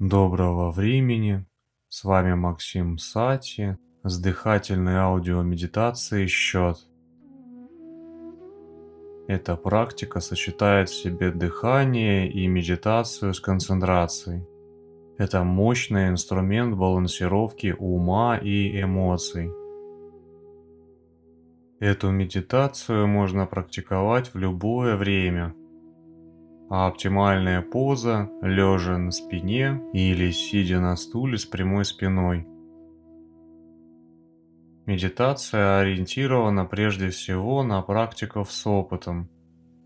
Доброго времени! С вами Максим Сати с дыхательной аудиомедитацией «Счет». Эта практика сочетает в себе дыхание и медитацию с концентрацией. Это мощный инструмент балансировки ума и эмоций. Эту медитацию можно практиковать в любое время – а оптимальная поза – лежа на спине или сидя на стуле с прямой спиной. Медитация ориентирована прежде всего на практиков с опытом.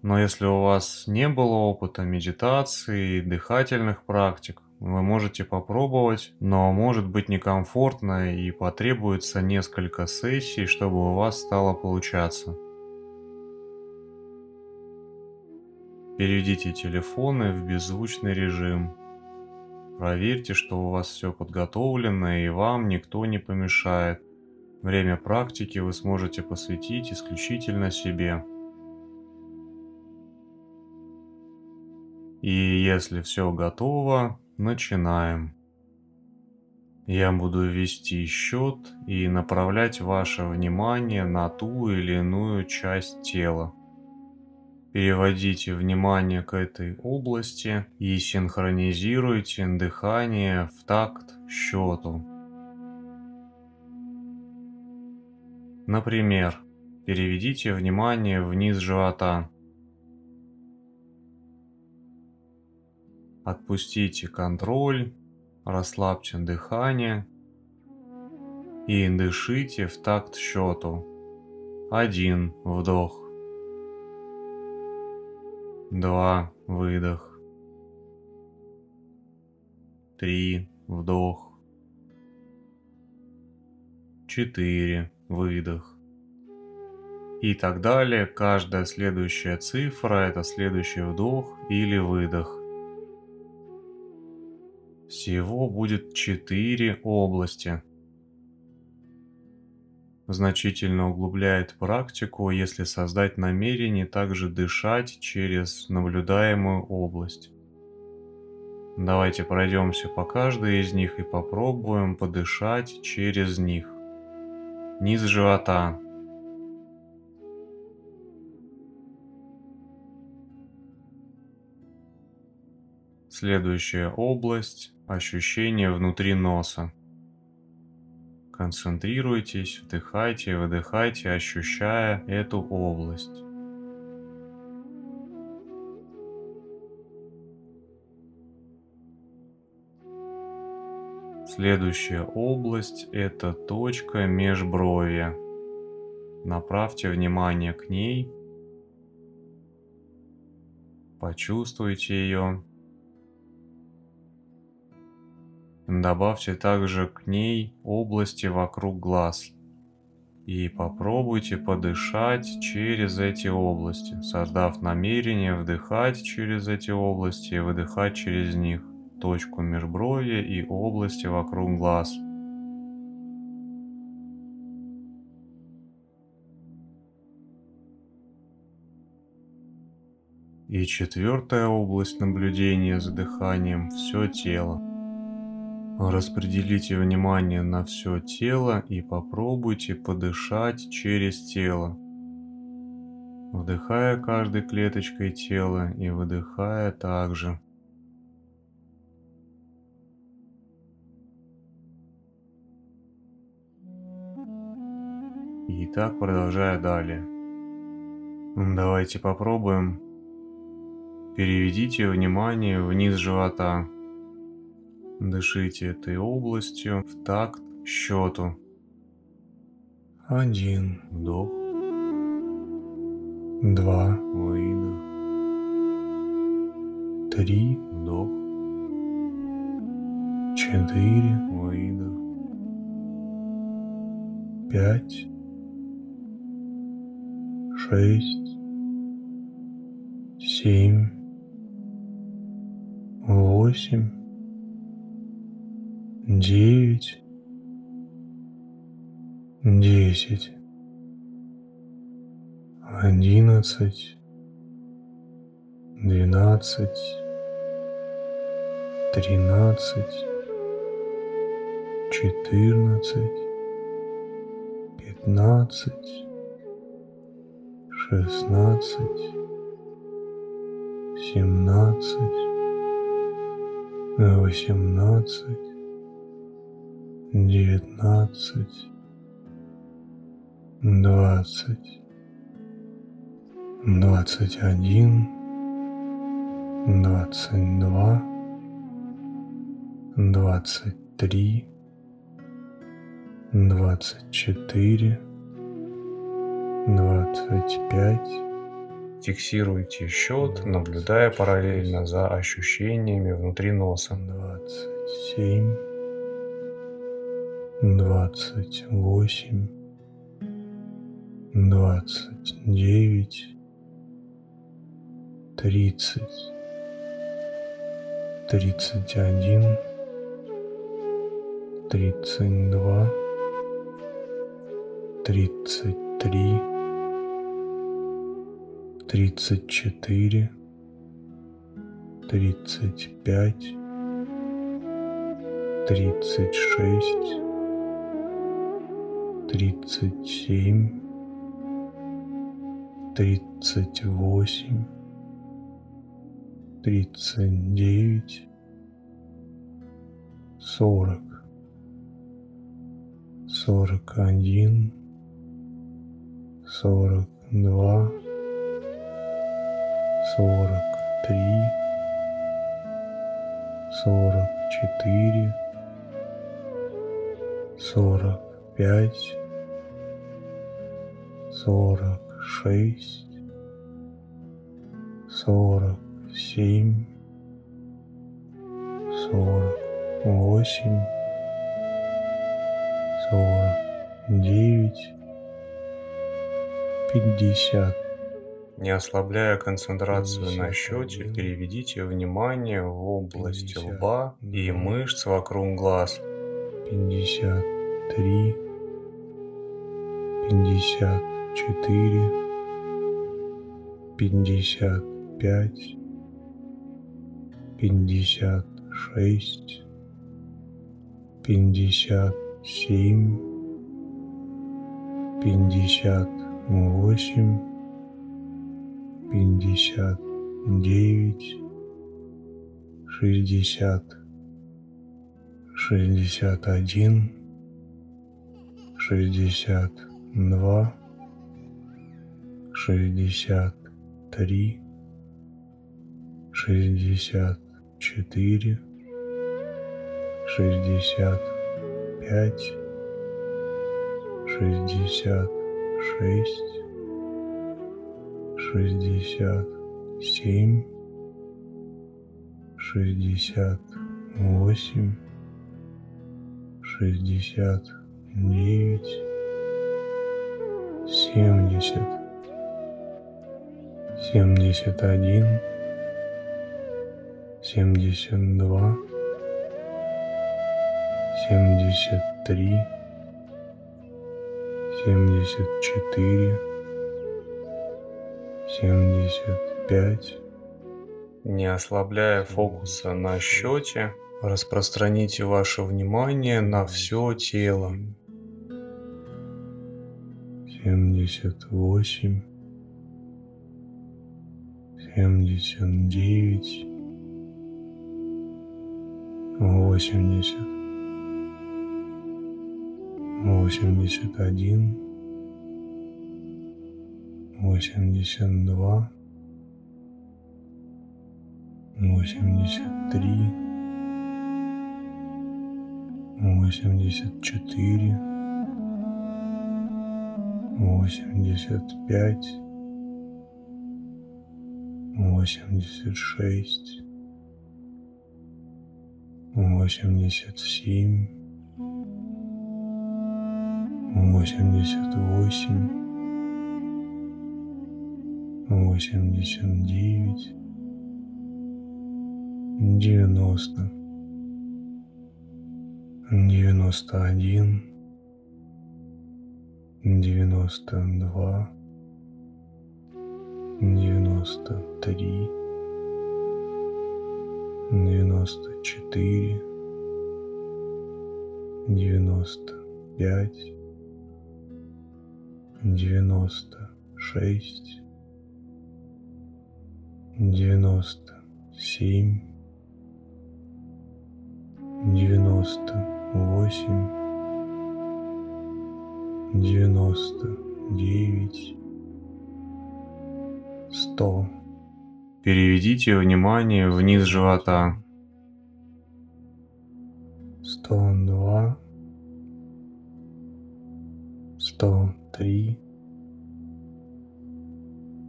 Но если у вас не было опыта медитации и дыхательных практик, вы можете попробовать, но может быть некомфортно и потребуется несколько сессий, чтобы у вас стало получаться. Переведите телефоны в беззвучный режим. Проверьте, что у вас все подготовлено и вам никто не помешает. Время практики вы сможете посвятить исключительно себе. И если все готово, начинаем. Я буду вести счет и направлять ваше внимание на ту или иную часть тела. Переводите внимание к этой области и синхронизируйте дыхание в такт счету. Например, переведите внимание вниз живота. Отпустите контроль, расслабьте дыхание и дышите в такт счету. Один вдох два, выдох, три, вдох, четыре, выдох. И так далее. Каждая следующая цифра – это следующий вдох или выдох. Всего будет четыре области – значительно углубляет практику, если создать намерение также дышать через наблюдаемую область. Давайте пройдемся по каждой из них и попробуем подышать через них. Низ живота. Следующая область – ощущение внутри носа. Концентрируйтесь, вдыхайте, выдыхайте, ощущая эту область. Следующая область – это точка межбровья. Направьте внимание к ней, почувствуйте ее Добавьте также к ней области вокруг глаз. И попробуйте подышать через эти области, создав намерение вдыхать через эти области и выдыхать через них, точку межбровья и области вокруг глаз. И четвертая область наблюдения за дыханием – все тело. Распределите внимание на все тело и попробуйте подышать через тело. Вдыхая каждой клеточкой тела и выдыхая также. И так продолжая далее. Давайте попробуем. Переведите внимание вниз живота. Дышите этой областью в такт счету. Один вдох. Два выдох. Три вдох. Четыре выдох. Пять. Шесть. Семь. Восемь девять, десять, одиннадцать, двенадцать, тринадцать, четырнадцать, пятнадцать, шестнадцать, семнадцать, восемнадцать, девятнадцать, двадцать, двадцать один, двадцать два, двадцать три, двадцать четыре, двадцать пять. Фиксируйте счет, наблюдая параллельно за ощущениями внутри носа. Двадцать семь, двадцать восемь, двадцать девять, тридцать, тридцать один, тридцать два, тридцать три, тридцать четыре, тридцать пять, тридцать шесть, тридцать семь, тридцать восемь, тридцать девять, сорок, сорок один, сорок два, сорок три, сорок четыре, сорок пять, сорок шесть, сорок семь, сорок восемь, сорок девять, пятьдесят. Не ослабляя концентрацию на счете, переведите внимание в область лба и мышц вокруг глаз. пятьдесят три, пятьдесят четыре, пятьдесят пять, пятьдесят шесть, пятьдесят семь, пятьдесят восемь, пятьдесят девять, шестьдесят, шестьдесят один, шестьдесят два, шестьдесят три, шестьдесят четыре, шестьдесят пять, шестьдесят шесть, шестьдесят семь, шестьдесят восемь, шестьдесят девять, семьдесят, семьдесят один, семьдесят два, семьдесят три, семьдесят четыре, семьдесят пять. Не ослабляя фокуса на счете, распространите ваше внимание на все тело. семьдесят восемь, семьдесят девять, восемьдесят, восемьдесят один, восемьдесят два, восемьдесят три, восемьдесят четыре, восемьдесят пять, восемьдесят шесть, восемьдесят семь, восемьдесят восемь, восемьдесят девять, девяносто, девяносто один, девяносто два, девяносто три, девяносто четыре, девяносто пять, девяносто шесть, девяносто семь, девяносто восемь, девяносто девять, сто. Переведите внимание вниз живота. сто два, сто три,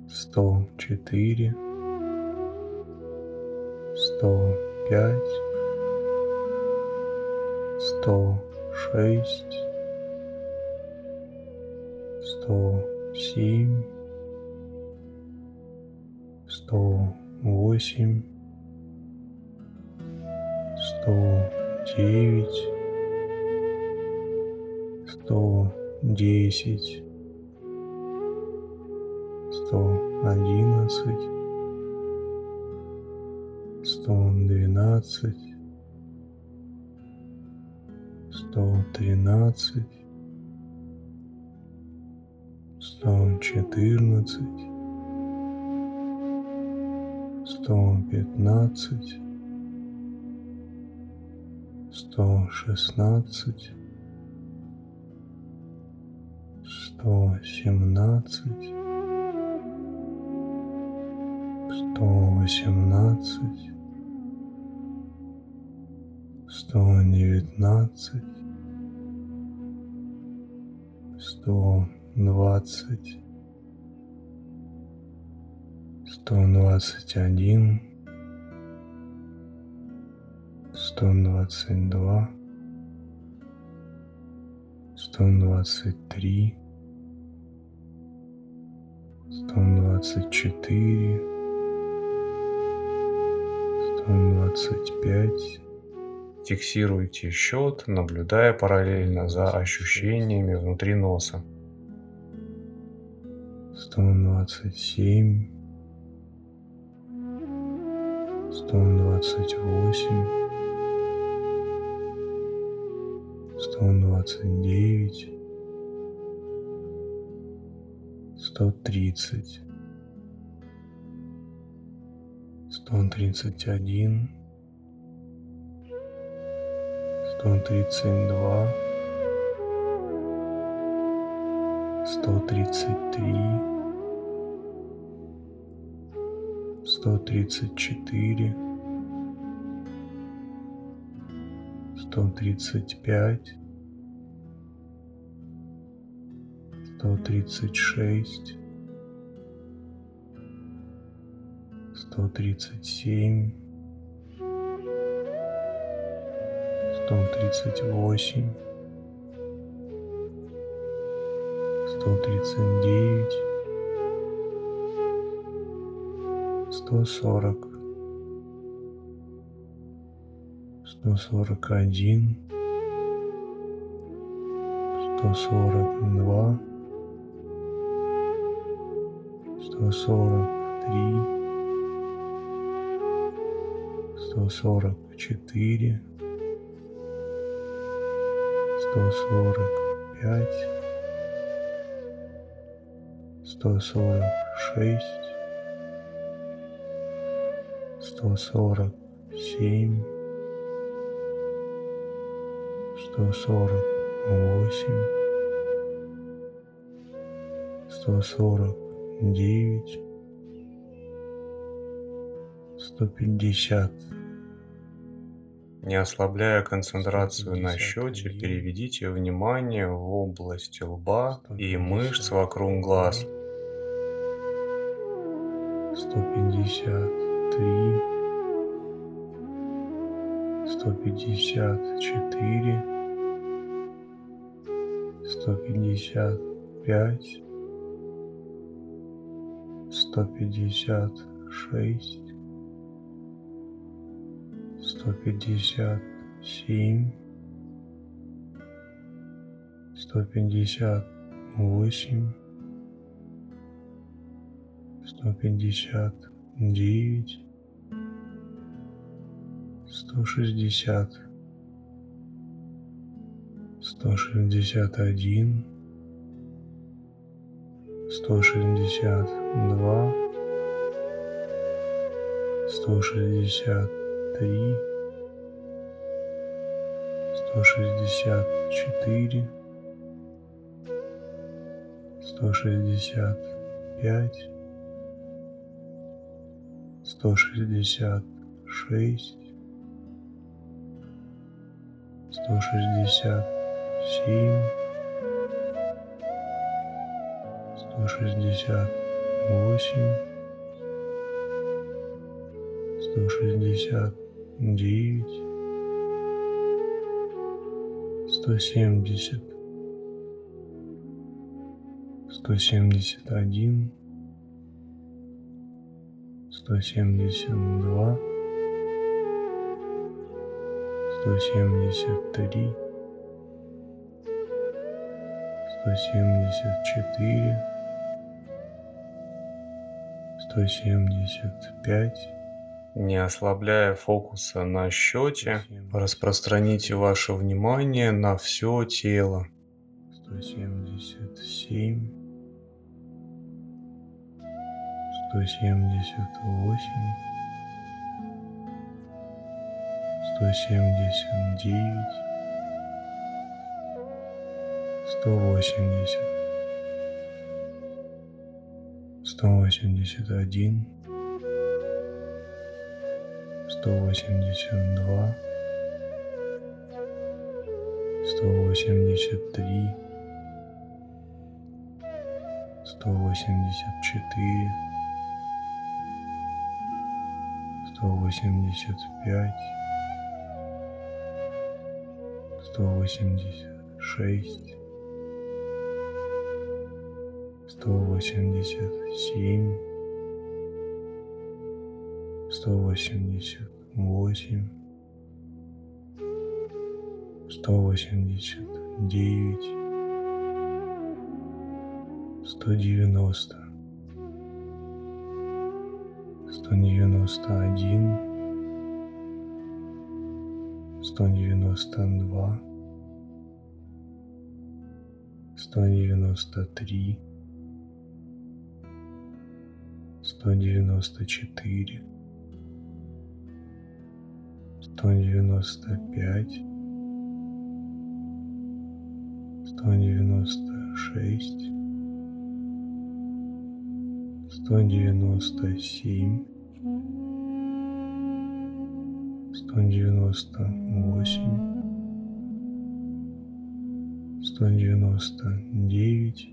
сто четыре, сто восемь, сто девять, сто десять, сто одиннадцать, сто двенадцать, сто тринадцать, сто четырнадцать, сто пятнадцать, сто шестнадцать, сто семнадцать, сто восемнадцать, сто девятнадцать, сто двадцать, 121, 122, 123, 124, 125. Фиксируйте счет, наблюдая параллельно за ощущениями внутри носа. 127, сто двадцать восемь, сто двадцать девять, сто тридцать, сто тридцать один, сто тридцать два, сто тридцать три. 134 сто тридцать пять, сто тридцать шесть, сто тридцать семь, сто тридцать восемь, сто тридцать девять, сто сорок, сто сорок один, сто сорок два, сто сорок три, сто сорок четыре, сто сорок пять, сто сорок шесть, сто сорок семь, сто сорок восемь, сто сорок девять, сто пятьдесят. Не ослабляя концентрацию на счете, переведите внимание в область лба и мышц вокруг глаз. сто пятьдесят три, сто пятьдесят пять, сто пятьдесят шесть, сто пятьдесят семь, сто пятьдесят восемь, сто пятьдесят девять, сто шестьдесят, сто шестьдесят один, сто шестьдесят два, сто шестьдесят три, сто шестьдесят четыре, сто шестьдесят пять, сто шестьдесят шесть, сто шестьдесят семь, сто шестьдесят восемь, сто шестьдесят девять, сто семьдесят, сто семьдесят один, сто семьдесят два, сто семьдесят три, семьдесят четыре, сто семьдесят пять. Не ослабляя фокуса на счете, распространите ваше внимание на все тело. сто семьдесят семь, 180, 181, 182, 183, 184, 185, 186, восемьдесят семь, сто восемьдесят восемь, сто восемьдесят девять, сто девяносто, сто девяносто один, сто девяносто два, сто девяносто три, сто девяносто четыре, сто девяносто пять, сто девяносто шесть, сто девяносто семь, сто девяносто восемь, сто девяносто девять,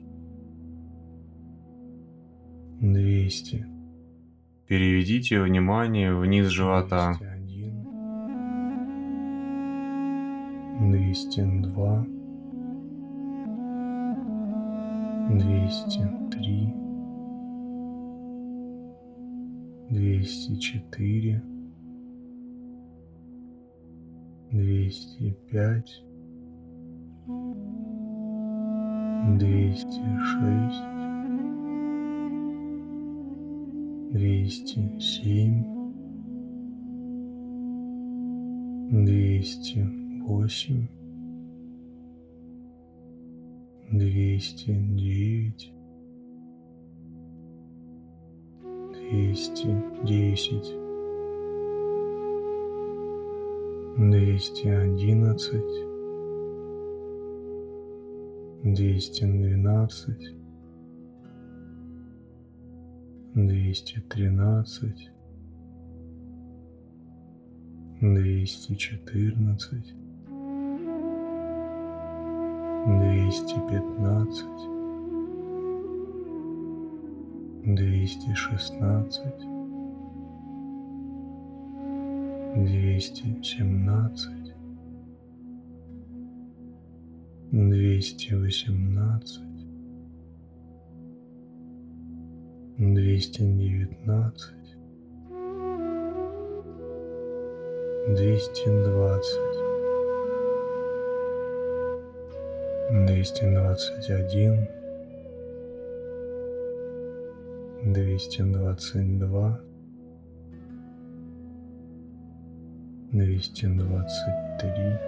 двести. Переведите внимание вниз живота. 201, 202, 203, 204, 205, 206, 207, 208, 209, 210, 211, 212, 213, 214, 215, 216, 217, 218, 219, 220, 221, 222, двести три, двести четыре, двести двадцать пять. Фиксируйте за ощущениями внутри носа. Двести двадцать семь, двести двадцать восемь, двести двадцать девять,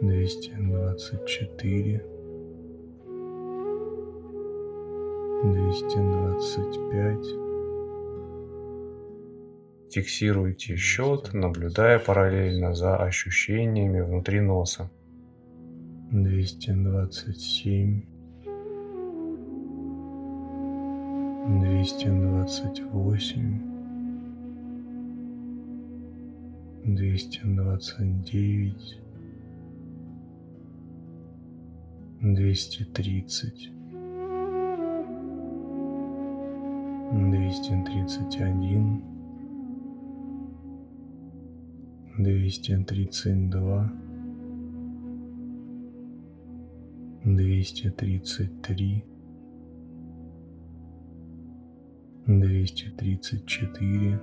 двести тридцать, двести тридцать один, двести тридцать два, двести тридцать три, двести тридцать. четыре, 231, 232, 233, 234,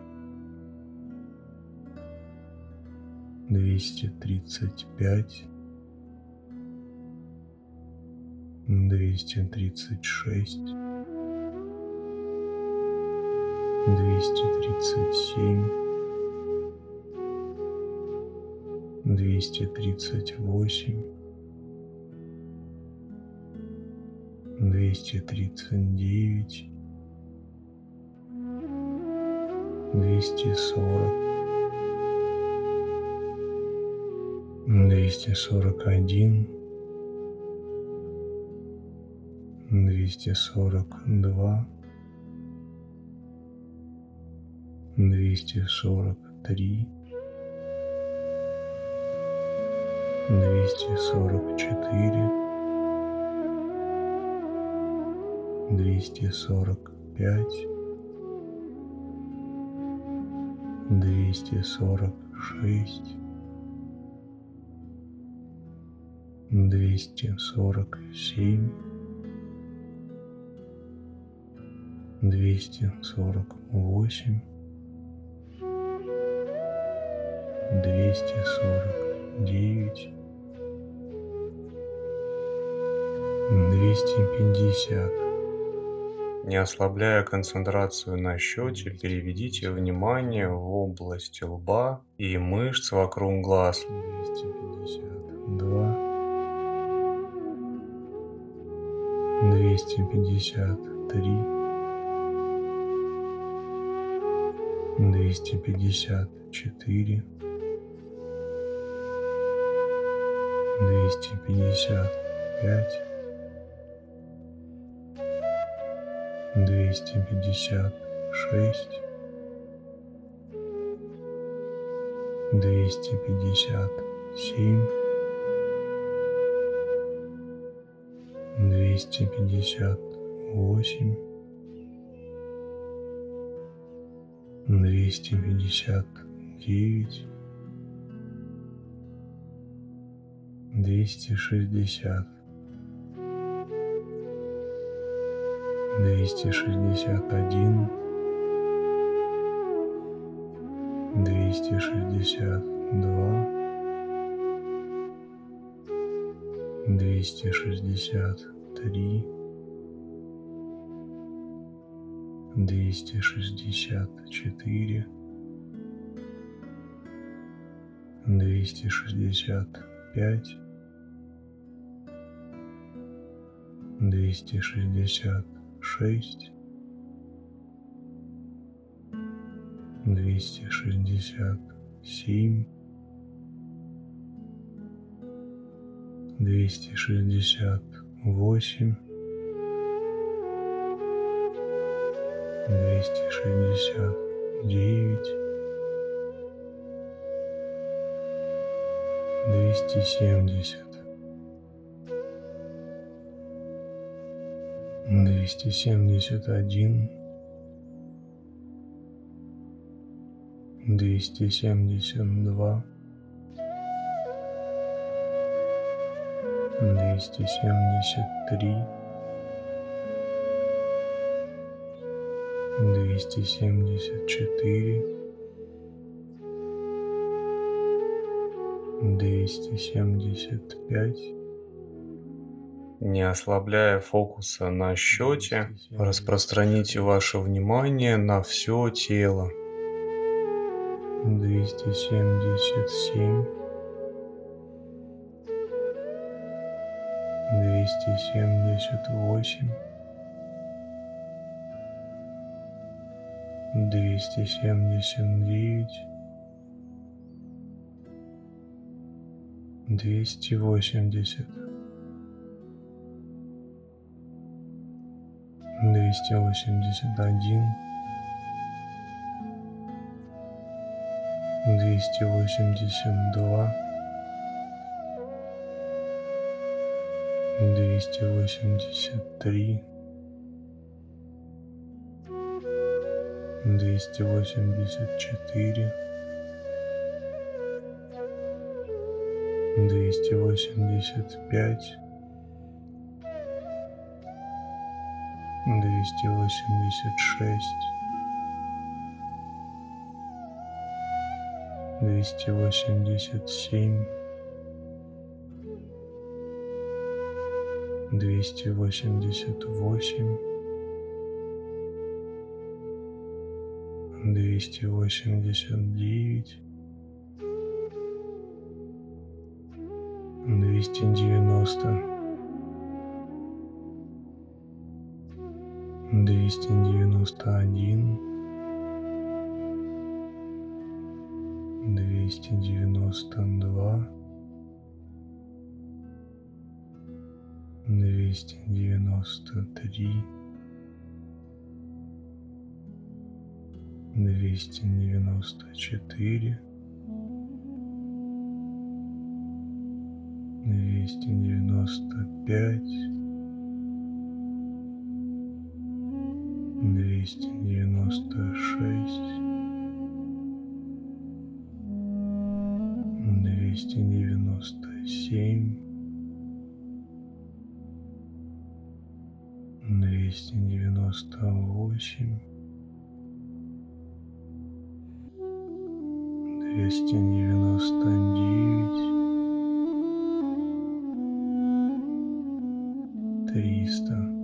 235, 236, двести тридцать восемь, двести тридцать девять, двести сорок, двести сорок один, двести сорок два, двести сорок три, двести сорок четыре, двести сорок пять, двести сорок шесть, двести сорок семь, двести сорок восемь, двести сорок девять, 250. Не ослабляя концентрацию на счете, переведите внимание в область лба и мышц вокруг глаз. 252. 253. 254. 255. Двести пятьдесят шесть, двести пятьдесят семь, двести пятьдесят восемь, двести пятьдесят девять, двести шестьдесят, двести шестьдесят один, двести шестьдесят два, двести шестьдесят три, двести шестьдесят четыре, двести шестьдесят пять, двести шестьдесят шесть, двести шестьдесят семь, двести шестьдесят восемь, двести шестьдесят девять, двести 271 272 273 274 275 не ослабляя фокуса на счете, распространите ваше внимание на все тело. 277 278 279 280 двести восемьдесят, один, двести восемьдесят два, двести восемьдесят три, двести восемьдесят четыре, двести восемьдесят пять, двести восемьдесят шесть, 291 292 293 294 295 двести девяносто шесть, двести девяносто семь, двести девяносто восемь, двести девяносто девять, триста,